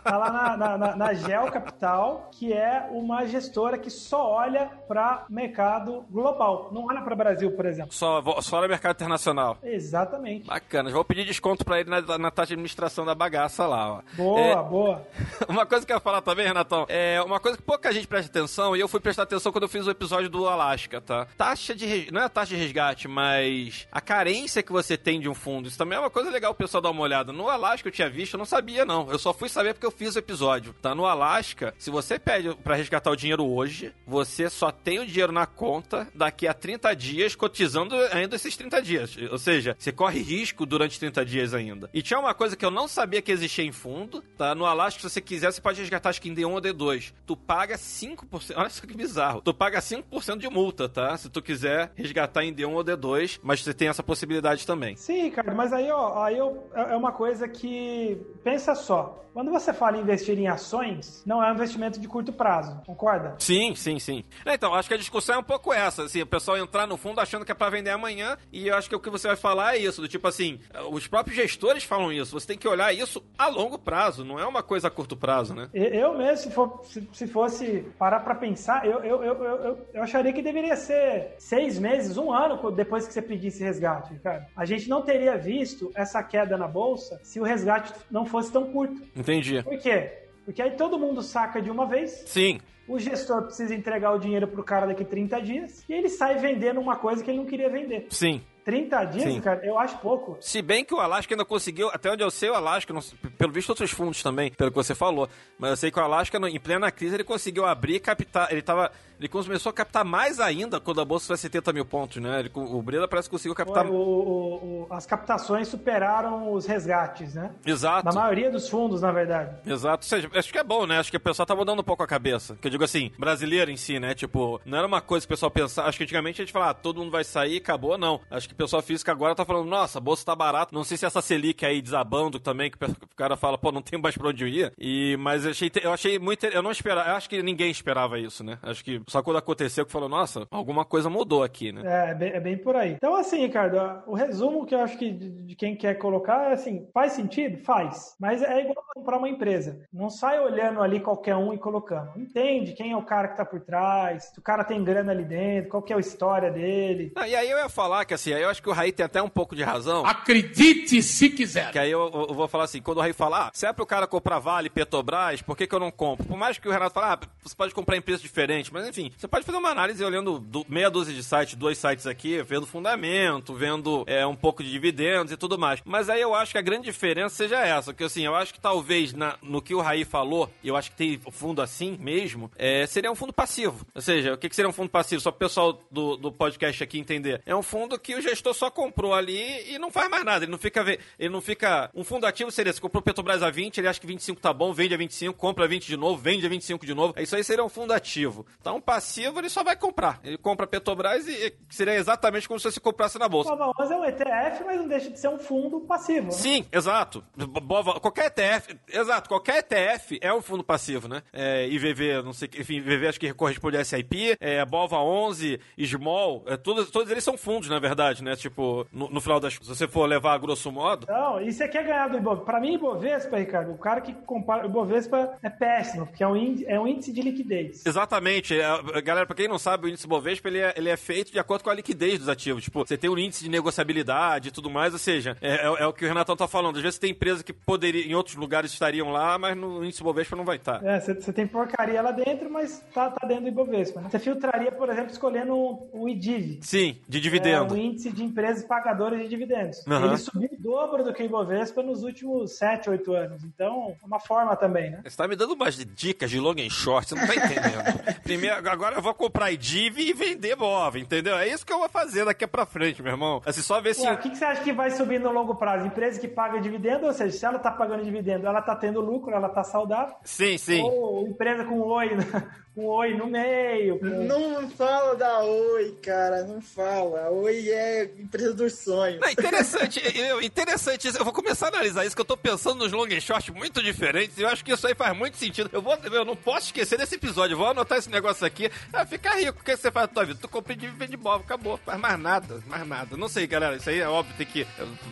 Tá lá na, na, na, na Gel Capital, que é uma gestora que só olha para mercado global. Não olha para Brasil, por exemplo. Só, só no mercado internacional. Exatamente. Bacana, já vou pedir desconto pra ele na, na taxa de administração da bagaça lá, ó. Boa, É, boa. uma coisa que eu ia falar também, Renatão, é uma coisa que pouca gente presta atenção, e eu fui prestar atenção quando eu fiz o episódio do Alasca, tá? Taxa de. Não é a taxa de resgate, mas a carência que você tem de um fundo. Isso também é uma coisa legal o pessoal dar uma olhada. No Alasca eu tinha visto, eu não sabia, não. Eu só fui saber porque eu fiz o episódio. Tá? No Alasca, se você pede pra resgatar o dinheiro hoje, você só tem o dinheiro na conta daqui a 30 dias, cotizando ainda esses 30 dias. Ou seja, você corre risco durante 30 dias ainda. E tinha uma coisa que eu não sabia que existia em fundo, tá? No Alasca, se você quiser, você pode resgatar acho que em D1 ou D2. Tu paga 5%. Olha só que bizarro. Tu paga 5% de multa, tá? Se tu quiser resgatar em D1 ou D2, mas você tem essa possibilidade também. Sim, Ricardo, mas aí, ó, aí eu, é é uma coisa que. Pensa só. Quando você fala em investir em ações, não é um investimento de curto prazo, concorda? Sim, sim, sim. Então, acho que a discussão é um pouco essa, assim, o pessoal entrar no fundo achando que é pra vender amanhã, e eu acho que o que você vai falar é isso, do tipo assim, os próprios gestores falam isso, você tem que olhar isso a longo prazo, não é uma coisa a curto prazo, né? Eu mesmo, se, for- se- se fosse parar pra pensar, eu, eu, eu, eu, eu- acharia que deveria ser seis meses, um ano depois que você pedisse resgate, Ricardo. A gente não teria visto essa queda na bolsa se o resgate não fosse tão curto. Entendi. Por quê? Porque aí todo mundo saca de uma vez, Sim, o gestor precisa entregar o dinheiro pro cara daqui 30 dias, e ele sai vendendo uma coisa que ele não queria vender. sim. 30 dias, Sim. cara, eu acho pouco. Se bem que o Alasca ainda conseguiu, até onde eu sei, o Alasca, não pelo visto outros fundos também, pelo que você falou, mas eu sei que o Alasca, em plena crise, ele conseguiu abrir e captar, ele tava, ele começou a captar mais ainda quando a bolsa foi a 70 mil pontos, né? Ele, o Breda parece que conseguiu captar... O- o- o- as captações superaram os resgates, né? Exato. Na maioria dos fundos, na verdade. Exato, ou seja, acho que é bom, né? Acho que o pessoal tá mudando um pouco a cabeça. Que eu digo assim, brasileiro em si, né? Tipo, não era uma coisa que o pessoal pensava. Acho que antigamente a gente falava, ah, todo mundo vai sair, acabou, não. Acho que o pessoal físico agora tá falando, nossa, a bolsa tá barata. Não sei se essa Selic aí desabando também, que o cara fala, pô, não tem mais pra onde ir. E, mas eu achei, eu achei muito. Eu não esperava, eu acho que ninguém esperava isso, né? Acho que só quando aconteceu que falou, nossa, alguma coisa mudou aqui, né? É, é bem, é bem por aí. Então, assim, Ricardo, o resumo que eu acho que de, de quem quer colocar é assim: faz sentido? Faz. Mas é igual comprar uma empresa. Não sai olhando ali qualquer um e colocando. Entende quem é o cara que tá por trás, se o cara tem grana ali dentro, qual que é a história dele. Ah, e aí eu ia falar que assim, aí eu eu acho que o Raí tem até um pouco de razão. Acredite se quiser. Que aí eu, eu vou falar assim, quando o Raí fala, ah, se é pro cara comprar Vale, Petrobras, por que, que eu não compro? Por mais que o Renato fale, ah, você pode comprar em preço diferente, mas enfim, você pode fazer uma análise olhando do, meia dúzia de sites, dois sites aqui, vendo fundamento, vendo é, um pouco de dividendos e tudo mais. Mas aí eu acho que a grande diferença seja essa, que assim, eu acho que talvez na, no que o Raí falou, eu acho que tem fundo assim mesmo, é, seria um fundo passivo. Ou seja, o que, que seria um fundo passivo? Só pro pessoal do, do podcast aqui entender. É um fundo que o gestor só comprou ali e não faz mais nada. Ele não fica. Ele não fica. Um fundo ativo seria: se comprou Petrobras a 20, ele acha que 25 tá bom, vende a 25, compra a 20 de novo, vende a 25 de novo. Isso aí seria um fundo ativo. Então, um passivo, ele só vai comprar. Ele compra Petrobras e seria exatamente como se você comprasse na bolsa. Bova 11 é um ETF, mas não deixa de ser um fundo passivo. Né? Sim, exato. Bova, qualquer ETF, exato, qualquer ETF é um fundo passivo, né? É, IVV, não sei, enfim, IVV acho que corresponde a SIP, é, Bova 11, Small, é, todos, todos eles são fundos, na verdade, né? Tipo, no, no final das se você for levar a grosso modo. Não, isso aqui é ganhar do Ibovespa. Pra mim, Ibovespa, Ricardo, o cara que compara o Ibovespa é péssimo, porque é um índice, é um índice de liquidez. Exatamente. É, galera, pra quem não sabe, o índice Ibovespa ele é, ele é feito de acordo com a liquidez dos ativos. Tipo, você tem um índice de negociabilidade e tudo mais, ou seja, é, é, é o que o Renatão tá falando. Às vezes tem empresa que poderia, em outros lugares estariam lá, mas no índice Ibovespa não vai estar. É, você tem porcaria lá dentro, mas tá, tá dentro do Ibovespa. Né? Você filtraria, por exemplo, escolhendo o IDIV. Sim, de dividendo. É o índice de empresas pagadoras de dividendos. Uhum. Ele subiu o dobro do que o Ibovespa nos últimos 7, 8 anos. Então, é uma forma também, né? Você tá me dando umas dicas de long and short, você não tá entendendo. Primeiro, agora eu vou comprar IDIV e vender BOV, entendeu? É isso que eu vou fazer daqui pra frente, meu irmão. Assim, só ver se... Ué, o que, que você acha que vai subir no longo prazo? Empresa que paga dividendo, ou seja, se ela tá pagando dividendo, ela tá tendo lucro, ela tá saudável. Sim, sim. Ou empresa com oi, com oi no meio. Com... Não fala da oi, cara, não fala. Oi é empresa dos sonhos. Não, interessante, eu, interessante isso. Eu vou começar a analisar isso, que eu tô pensando nos long and short muito diferentes, e eu acho que isso aí faz muito sentido. Eu, vou, eu não posso esquecer desse episódio, eu vou anotar esse negócio aqui. Ah, fica rico, o que você faz na tua vida? Tu compra de vende móvel, acabou. Faz mais nada, mais nada. Não sei, galera, isso aí é óbvio, tem que.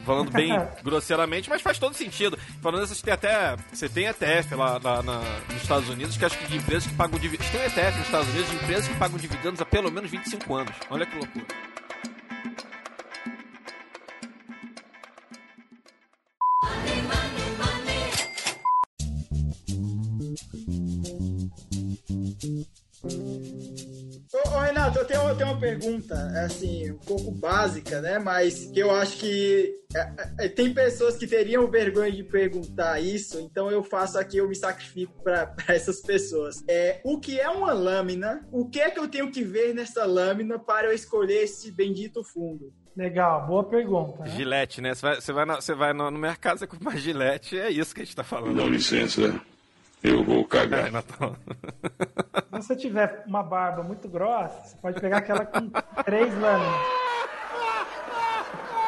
Falando bem grosseiramente, mas faz todo sentido. Falando isso, tem até. Você tem ETF lá, lá na, nos Estados Unidos, que acho que de empresas que pagam dividendos. Tem ETF nos Estados Unidos de empresas que pagam dividendos há pelo menos 25 anos. Olha que loucura. Renato, eu tenho, eu tenho uma pergunta, assim, um pouco básica, né? Mas que eu acho que é, é, tem pessoas que teriam vergonha de perguntar isso, então eu faço aqui, eu me sacrifico para essas pessoas. É, o que é uma lâmina? O que é que eu tenho que ver nessa lâmina para eu escolher esse bendito fundo? Legal, boa pergunta. Né? Gilete, né? Você vai, você vai, no, você vai no, no mercado, você compra uma gilete, é isso que a gente tá falando. Dá licença, eu vou cagar. É, Se você tiver uma barba muito grossa, você pode pegar aquela com três lâminas.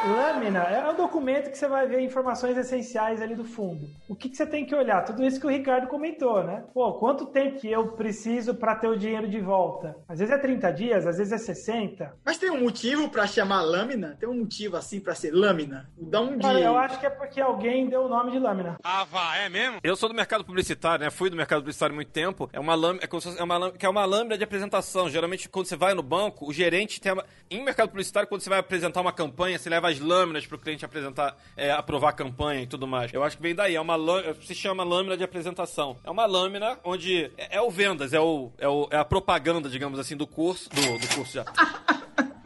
Lâmina é um documento que você vai ver informações essenciais ali do fundo. O que, que você tem que olhar? Tudo isso que o Ricardo comentou, né? Pô, quanto tempo que eu preciso para ter o dinheiro de volta? Às vezes é 30 dias, às vezes é 60. Mas tem um motivo para chamar lâmina? Tem um motivo assim para ser lâmina? Dá um dia. Eu acho que é porque alguém deu o nome de lâmina. Ah, vá, é mesmo? Eu sou do mercado publicitário, né? Fui do mercado publicitário há muito tempo. É uma lâmina, é uma lâmina, que é uma lâmina de apresentação. Geralmente, quando você vai no banco, o gerente tem uma... Em mercado publicitário, quando você vai apresentar uma campanha, você leva as lâminas para o cliente apresentar, é, aprovar a campanha e tudo mais. Eu acho que vem daí. É uma lâmina, se chama lâmina de apresentação. É uma lâmina onde é, é o vendas, é, o, é, o, é a propaganda, digamos assim, do curso, do, do curso já.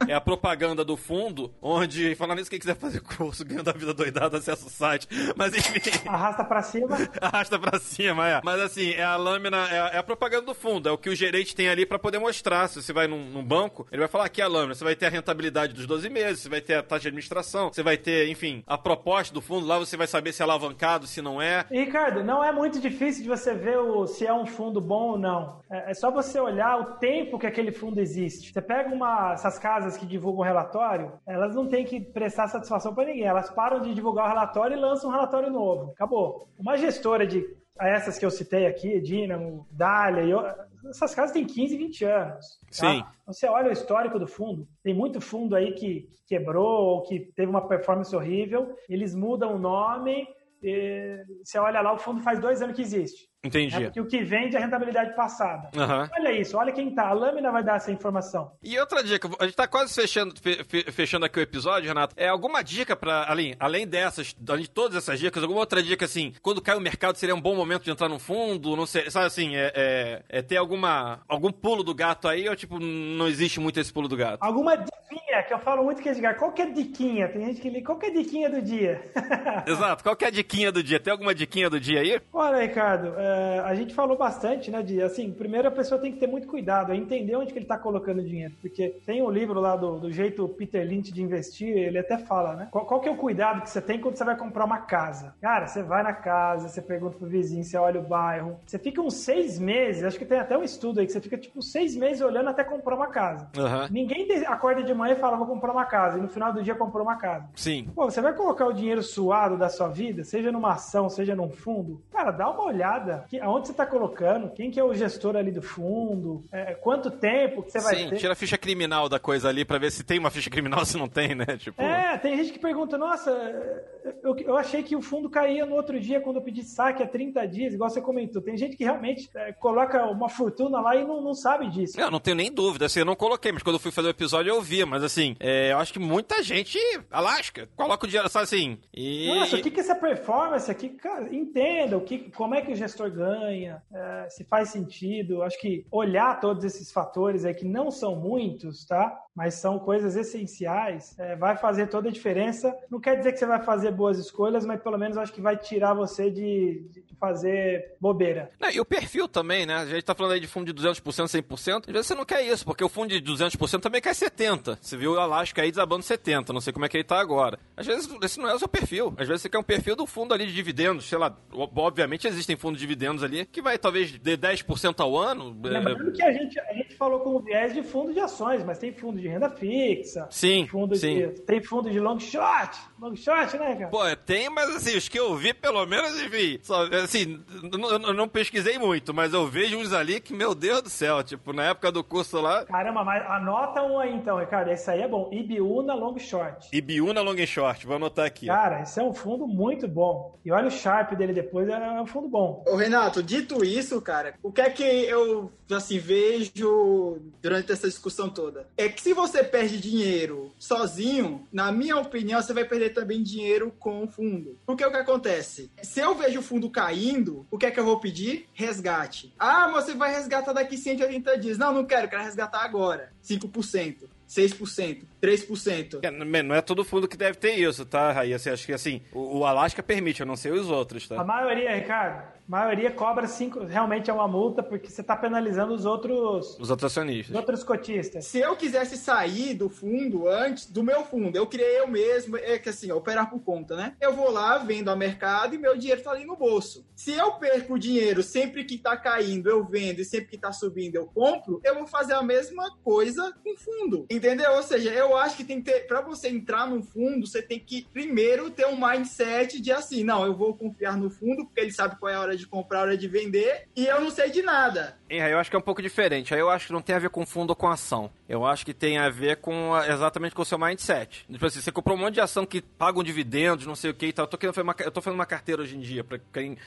é a propaganda do fundo, onde, falando nisso, quem quiser fazer curso ganhando a vida doidada, acessa o site. Mas enfim. Arrasta pra cima. Arrasta pra cima, é. Mas assim, é a lâmina, é a, é a, propaganda do fundo, é o que o gerente tem ali para poder mostrar. Se você vai num, num, banco, ele vai falar aqui a lâmina, você vai ter a rentabilidade dos 12 meses, você vai ter a taxa de administração, você vai ter, enfim, a proposta do fundo, lá você vai saber se é alavancado, se não é. E, Ricardo, não é muito difícil de você ver o, se é um fundo bom ou não. É, é só você olhar o tempo que aquele fundo existe. Você pega uma, essas casas que divulgam relatório, elas não têm que prestar satisfação para ninguém. Elas param de divulgar o relatório e lançam um relatório novo. Acabou. Uma gestora de essas que eu citei aqui, Dynamo, Dália, eu, essas casas têm 15, 20 anos. Tá? Sim. Você olha o histórico do fundo, tem muito fundo aí que, que quebrou ou que teve uma performance horrível, eles mudam o nome, e você olha lá, o fundo faz dois anos que existe. Entendi. É porque o que vende é a rentabilidade passada. Aham. Olha isso, olha quem tá. A lâmina vai dar essa informação. E outra dica, a gente tá quase fechando, fe- fe- fechando aqui o episódio, Renato. É alguma dica pra, além, além dessas, além de todas essas dicas, alguma outra dica assim, quando cai o mercado seria um bom momento de entrar num fundo, não sei, sabe assim, é, é, é ter alguma, algum pulo do gato aí ou tipo, não existe muito esse pulo do gato? Alguma diquinha, que eu falo muito que é dica. Qual que é a diquinha? Tem gente que liga, qual que é a diquinha do dia? Exato, qual que é a diquinha do dia? Tem alguma diquinha do dia aí? Olha, Ricardo, é, a gente falou bastante, né, de, assim, primeiro a pessoa tem que ter muito cuidado, é entender onde que ele tá colocando o dinheiro, porque tem um livro lá do, do jeito Peter Lynch de investir, ele até fala, né, qual, qual que é o cuidado que você tem quando você vai comprar uma casa? Cara, você vai na casa, você pergunta pro vizinho, você olha o bairro, você fica uns seis meses, acho que tem até um estudo aí, que você fica, tipo, seis meses olhando até comprar uma casa. Aham. Ninguém acorda de manhã e fala, vou comprar uma casa, e no final do dia comprou uma casa. Sim. Pô, você vai colocar o dinheiro suado da sua vida, seja numa ação, seja num fundo, cara, dá uma olhada. Que, aonde você tá colocando? Quem que é o gestor ali do fundo? É, quanto tempo que você vai Sim, ter? tira a ficha criminal da coisa ali pra ver se tem uma ficha criminal se não tem, né? Tipo. É, tem gente que pergunta, nossa, eu, eu achei que o fundo caía no outro dia quando eu pedi saque há 30 dias, igual você comentou. Tem gente que realmente é, coloca uma fortuna lá e não, não sabe disso. Eu não tenho nem dúvida, assim, eu não coloquei, mas quando eu fui fazer o episódio eu vi, mas assim, é, eu acho que muita gente, Alasca, coloca o dinheiro, sabe assim, e... Nossa, o que, que essa performance aqui? Cara, entenda o que, como é que o gestor ganha, é, se faz sentido. Acho que olhar todos esses fatores aí, que não são muitos, tá? Mas são coisas essenciais, é, vai fazer toda a diferença. Não quer dizer que você vai fazer boas escolhas, mas pelo menos acho que vai tirar você de, de fazer bobeira. Não, e o perfil também, né? A gente tá falando aí de fundo de 200%, 100%. Às vezes você não quer isso, porque o fundo de 200% também quer 70%. Você viu o Alasca aí desabando 70%, não sei como é que ele tá agora. Às vezes esse não é o seu perfil. Às vezes você quer um perfil do fundo ali de dividendos, sei lá. Obviamente existem fundos de dividendos ali que vai talvez de 10% ao ano. é, Lembrando que a gente, a gente falou com o viés de fundo de ações, mas tem fundo de renda fixa, Sim, fundo sim. De, tem fundo de long shot, long shot, né, cara? Pô, tem, mas assim, os que eu vi, pelo menos, enfim, só, assim, eu, não pesquisei muito, mas eu vejo uns ali que, meu Deus do céu, tipo, na época do curso lá, Caramba, mas anota um aí então, Ricardo. Esse aí é bom. Ibiúna Long Short. Ibiúna Long Short, vou anotar aqui. Cara, esse é um fundo muito bom. E olha o Sharp dele depois, é um fundo bom. Ô, Renato, dito isso, cara, o que é que eu, assim, vejo durante essa discussão toda? É que se você perde dinheiro sozinho, na minha opinião, você vai perder também dinheiro com o fundo. Porque o que acontece? Se eu vejo o fundo caindo, o que é que eu vou pedir? Resgate. Ah, você vai resgatar daqui 180 dias. Não, não quero, quero resgatar agora. 5%. 6%, 3%. É, Não não é todo fundo que deve ter isso, tá, Raí? Assim, acho que assim, o, o Alaska permite, eu não sei os outros, A tá? maioria, Ricardo, a maioria cobra 5, realmente é uma multa, porque você tá penalizando os outros, Os outros os acionistas. outros cotistas. Se eu quisesse sair do fundo antes, do meu fundo, eu criei eu mesmo, é que assim, operar por conta, né? Eu vou lá, vendo a mercado e meu dinheiro tá ali no bolso. Se eu perco o dinheiro sempre que tá caindo, eu vendo, e sempre que tá subindo, eu compro, eu vou fazer a mesma coisa com o fundo. Entendeu? Ou seja, eu acho que tem que ter, pra você entrar no fundo, você tem que primeiro ter um mindset de assim, não, eu vou confiar no fundo, porque ele sabe qual é a hora de comprar, hora de vender, e eu não sei de nada. Eu acho que é um pouco diferente. Aí eu acho que não tem a ver com fundo ou com ação. Eu acho que tem a ver com a- exatamente com o seu mindset. Tipo assim, você comprou um monte de ação que pagam dividendos, não sei o que e tal. Eu tô, querendo uma, eu tô fazendo uma carteira hoje em dia, pra quem,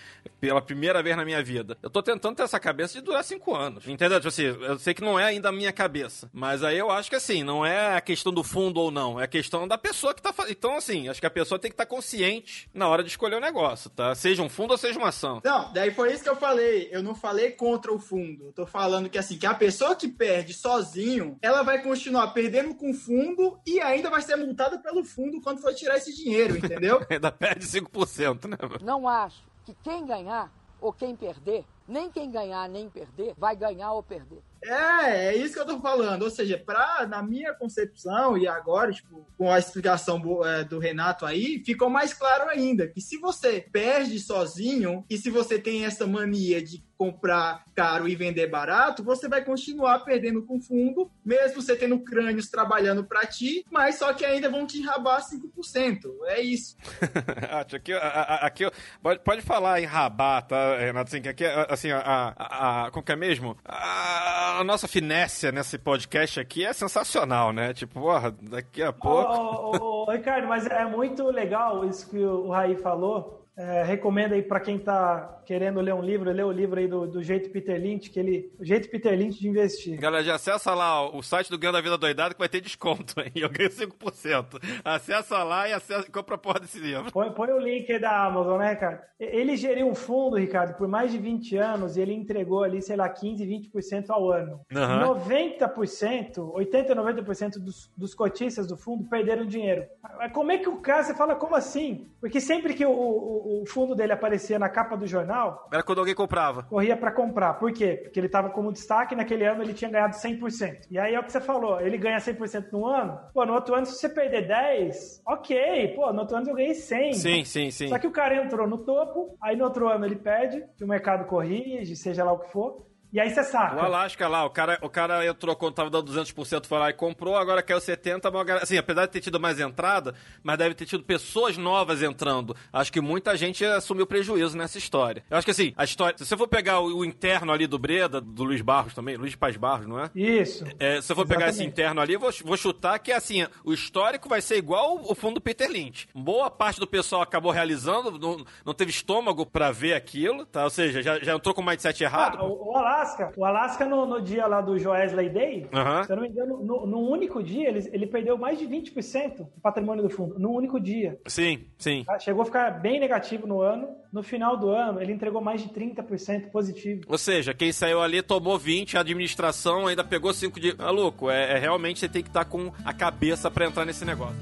pela primeira vez na minha vida. Eu tô tentando ter essa cabeça de durar cinco anos. Entendeu? Tipo assim, eu sei que não é ainda a minha cabeça. Mas aí eu acho que assim, não é a questão do fundo ou não. É a questão da pessoa que tá fazendo. Então, assim, acho que a pessoa tem que estar consciente na hora de escolher o negócio, tá? Seja um fundo ou seja uma ação. Não, daí foi isso que eu falei. Eu não falei contra o fundo. Eu tô falando que assim, que a pessoa que perde sozinho, ela vai continuar perdendo com o fundo e ainda vai ser multada pelo fundo quando for tirar esse dinheiro, entendeu? Ainda perde 5%, né? Não acho que quem ganhar ou quem perder, nem quem ganhar nem perder, vai ganhar ou perder. É, é isso que eu tô falando. Ou seja, pra, na minha concepção, e agora, tipo, com a explicação bo- é, do Renato aí, ficou mais claro ainda que se você perde sozinho e se você tem essa mania de comprar caro e vender barato, você vai continuar perdendo com fundo, mesmo você tendo crânios trabalhando pra ti, mas só que ainda vão te enrabar 5%. É isso. Aqui, aqui pode, pode falar em rabar, tá, Renato? Assim, que aqui, assim, a, a, a- como que é mesmo? A, a nossa finesse nesse podcast aqui é sensacional, né? Tipo, porra, daqui a pouco... ô, ô, ô, Ricardo, mas é muito legal isso que o Raí falou. É, recomendo aí para quem tá querendo ler um livro, ler o livro aí do, do jeito Peter Lynch, que ele, o jeito Peter Lynch de investir. Galera, já acessa lá ó, o site do Ganho da Vida Doidado que vai ter desconto aí. Eu ganho 5%. Acessa lá e acessa, compra a porra desse livro. Põe, põe o link aí da Amazon, né, cara? Ele geriu um fundo, Ricardo, por mais de 20 anos e ele entregou ali, sei lá, 15, 20% ao ano. Aham. 90%, 80, 90% dos, dos cotistas do fundo perderam dinheiro. Como é que o cara, você fala, como assim? Porque sempre que o, o, o fundo dele aparecia na capa do jornal, Era quando alguém comprava. corria para comprar. Por quê? Porque ele estava como destaque naquele ano ele tinha ganhado 100%. E aí é o que você falou, ele ganha 100% no ano, pô, no outro ano se você perder 10, ok, pô, no outro ano eu ganhei 100. Sim, sim, sim. Só que o cara entrou no topo, aí no outro ano ele perde, que o mercado corrige, seja lá o que for, e aí você saca. O Alasca lá, o cara, o cara entrou quando tava dando 200%, foi lá e comprou, agora caiu 70%, mas, assim, apesar de ter tido mais entrada, mas deve ter tido pessoas novas entrando. Acho que muita gente assumiu prejuízo nessa história. Eu acho que assim, a história, se você for pegar o, o interno ali do Breda, do Luiz Barros também, Luiz Paz Barros, não é? Isso. É, se eu for pegar esse Exatamente. interno ali, vou, vou chutar que assim, o histórico vai ser igual o fundo do Peter Lynch. Boa parte do pessoal acabou realizando, não, não teve estômago pra ver aquilo, tá? Ou seja, já, já entrou com o mindset errado. Ah, o, o Alasca, o Alasca no, no dia lá do Joesley Day, se eu não me engano, no, no único dia ele, ele perdeu mais de 20% do patrimônio do fundo, no único dia. Sim, sim. Tá? Chegou a ficar bem negativo no ano. No final do ano, ele entregou mais de 30% positivo. Ou seja, quem saiu ali tomou 20, a administração ainda pegou 5 de. Ah, louco, é, é realmente você tem que estar com a cabeça pra entrar nesse negócio.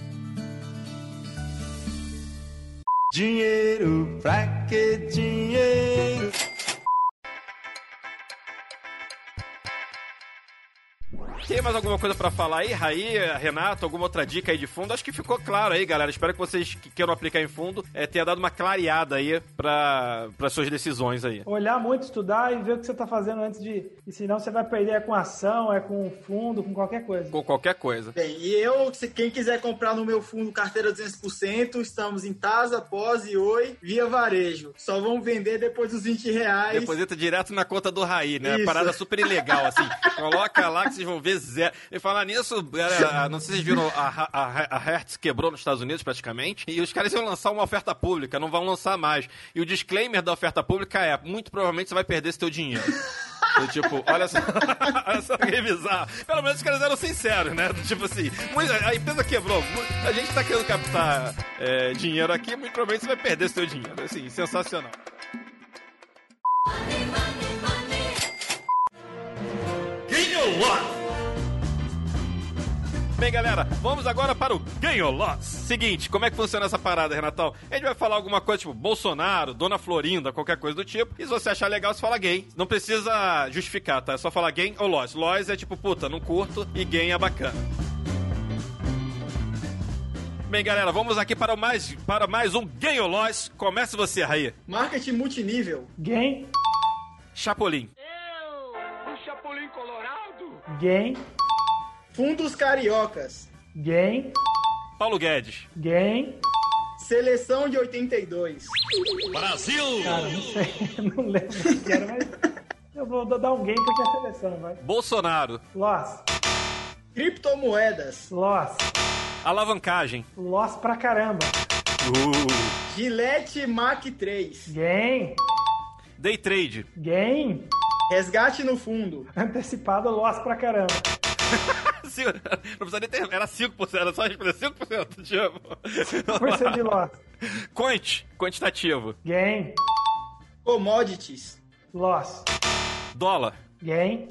Dinheiro, pra que dinheiro? Tem mais alguma coisa pra falar aí, Raí, Renato? Alguma outra dica aí de fundo? Acho que ficou claro aí, galera. Espero que vocês que queiram aplicar em fundo é, tenha dado uma clareada aí pra, pra suas decisões aí. Olhar muito, estudar e ver o que você está fazendo antes de. E senão você vai perder é com ação, é com fundo, com qualquer coisa. Com qualquer coisa. Bem, e eu, se quem quiser comprar no meu fundo carteira 200%, estamos em Tasa, Pós e Oi, via varejo. Só vão vender depois dos 20 reais. Deposita direto na conta do Raí, né? Isso. Parada super ilegal, assim. Coloca lá que vocês vão ver zero. E falar nisso, era- não sei se vocês viram, a, a, a Hertz quebrou nos Estados Unidos praticamente, e os caras iam lançar uma oferta pública, não vão lançar mais. E o disclaimer da oferta pública é, muito provavelmente você vai perder esse teu dinheiro. Do tipo, olha só, olha só que bizarro. Pelo menos os caras eram sinceros, né? Do tipo assim, a empresa quebrou, a gente tá querendo captar é, dinheiro aqui, muito provavelmente você vai perder teu dinheiro. Assim, sensacional. Bem, galera, vamos agora para o Gain or Loss. Seguinte, como é que funciona essa parada, Renatão? A gente vai falar alguma coisa tipo Bolsonaro, Dona Florinda, qualquer coisa do tipo. E se você achar legal, você fala gay. Não precisa justificar, tá? É só falar gain ou loss. Loss é tipo, puta, não curto. E gain é bacana. Bem, galera, vamos aqui para, o mais, para mais um Gain or Loss. Comece você, Raí. Marketing multinível. Game, Chapolin. game, Fundos cariocas. game, Paulo Guedes. game. Seleção de 82. Cara, não sei, não lembro o que era, mas eu vou dar um game porque é a seleção, vai. Bolsonaro. Loss, Criptomoedas. loss, Alavancagem. loss pra caramba. Uh. Gillette Mac 3. Game, Day trade. game, Resgate no fundo. antecipado, loss pra caramba. Cinco- Não precisa nem ter. Era 5%, era só responder 5%, tipo. Por cento de loss. Quant, quantitativo. Game, Commodities. loss, Dólar. game,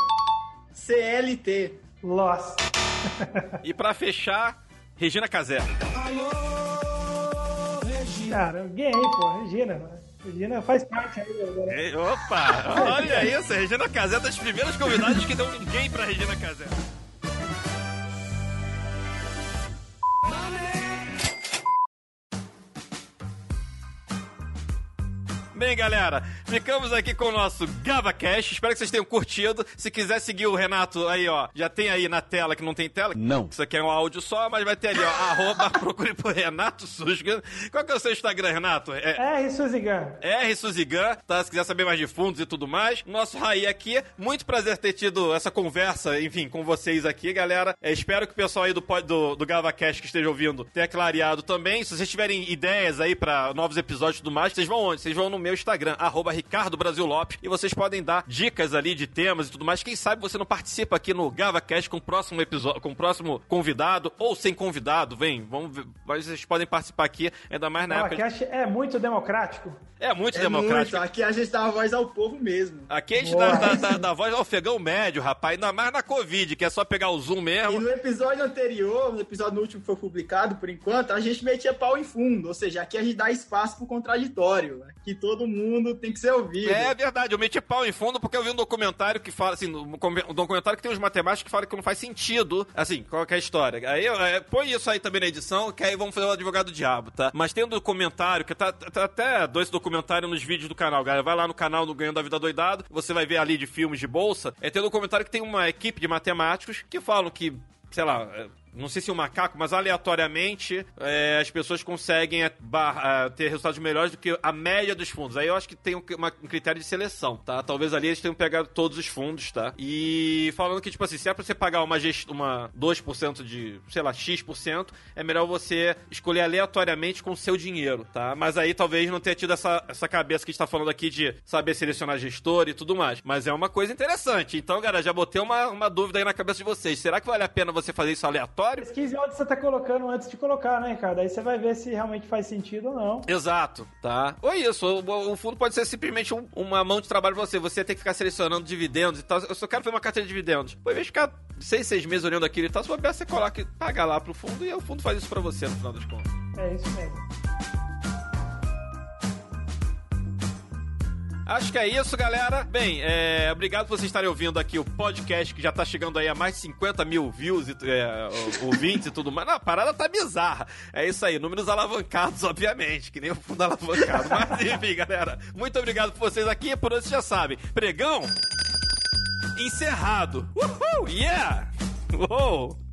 CLT. loss. E pra fechar, Regina Casé. Cara, game, pô, Regina. Regina faz parte aí. Agora. Ei, Opa! Olha isso, a Regina Casé é das primeiras convidadas que deu ninguém pra Regina Casé. Bem, galera, ficamos aqui com o nosso GavaCast. Espero que vocês tenham curtido. Se quiser seguir o Renato aí, ó, já tem aí na tela que não tem tela. Não. Isso aqui é um áudio só, mas vai ter ali, ó, arroba, procure por Renato Susgan. Qual que é o seu Instagram, Renato? É, É, Suzigan. R Suzigan, tá? Se quiser saber mais de fundos e tudo mais. Nosso Raí aqui, muito prazer ter tido essa conversa, enfim, com vocês aqui, galera. É, espero que o pessoal aí do, do, do GavaCast que esteja ouvindo tenha clareado também. Se vocês tiverem ideias aí pra novos episódios e tudo mais, vocês vão onde? Vocês vão no meu Instagram, arroba Ricardo Brasil Lopes, e vocês podem dar dicas ali de temas e tudo mais. Quem sabe você não participa aqui no GavaCast com o próximo episódio, com o próximo convidado, ou sem convidado, vem, vamos ver. Vocês podem participar aqui, ainda mais na O época. é muito democrático. É muito É democrático. muito. Aqui a gente dá a voz ao povo mesmo. Aqui a gente dá, dá, dá, dá voz ao ofegão médio, rapaz. Ainda mais na Covid, que é só pegar o Zoom E mesmo. no episódio anterior, no episódio no último que foi publicado, por enquanto, a gente metia pau em fundo. Ou seja, aqui a gente dá espaço pro contraditório. Aqui todo mundo tem que ser ouvido. É verdade, eu meti pau em fundo porque eu vi um documentário que fala, assim, um um documentário que tem uns matemáticos que falam que não faz sentido, assim, qual é a história. Aí, é, põe isso aí também na edição, que aí vamos fazer o advogado do diabo, tá? Mas tem um documentário, que tá, tá até dois documentários nos vídeos do canal, galera. Vai lá no canal do Ganhando a Vida Doidado, você vai ver ali de filmes de bolsa. É, tem um documentário que tem uma equipe de matemáticos que falam que, sei lá... é, não sei se o macaco, mas aleatoriamente é, as pessoas conseguem é, bar- é, ter resultados melhores do que a média dos fundos. Aí eu acho que tem um, uma- um critério de seleção, tá? Talvez ali eles tenham pegado todos os fundos, tá? E falando que, tipo assim, se é pra você pagar uma, gest... uma 2% de, sei lá, X%, é melhor você escolher aleatoriamente com o seu dinheiro, tá? Mas aí talvez não tenha tido essa, essa cabeça que a gente tá falando aqui de saber selecionar gestor e tudo mais. Mas é uma coisa interessante. Então, galera, já botei uma, uma dúvida aí na cabeça de vocês. Será que vale a pena você fazer isso aleatório? Pesquise onde você tá colocando antes de colocar, né, Ricardo? Aí você vai ver se realmente faz sentido ou não. Exato, tá? Ou isso, o, o fundo pode ser simplesmente um- uma mão de trabalho pra você. Você tem que ficar selecionando dividendos e tal. Eu só quero ver uma carteira de dividendos. Ao invés de ficar seis, seis meses olhando aquilo e tal, se bobear, você coloca e paga lá pro fundo e o fundo faz isso pra você no final das contas. É isso mesmo. Acho que é isso, galera. Bem, é, obrigado por vocês estarem ouvindo aqui o podcast que já tá chegando aí a mais de 50 mil views e é, ouvintes e tudo mais. Não, a parada tá bizarra. É isso aí, números alavancados, obviamente, que nem o fundo alavancado. Mas enfim, galera, muito obrigado por vocês aqui. Por vocês já sabem. Pregão encerrado. Uhul, yeah! Uou!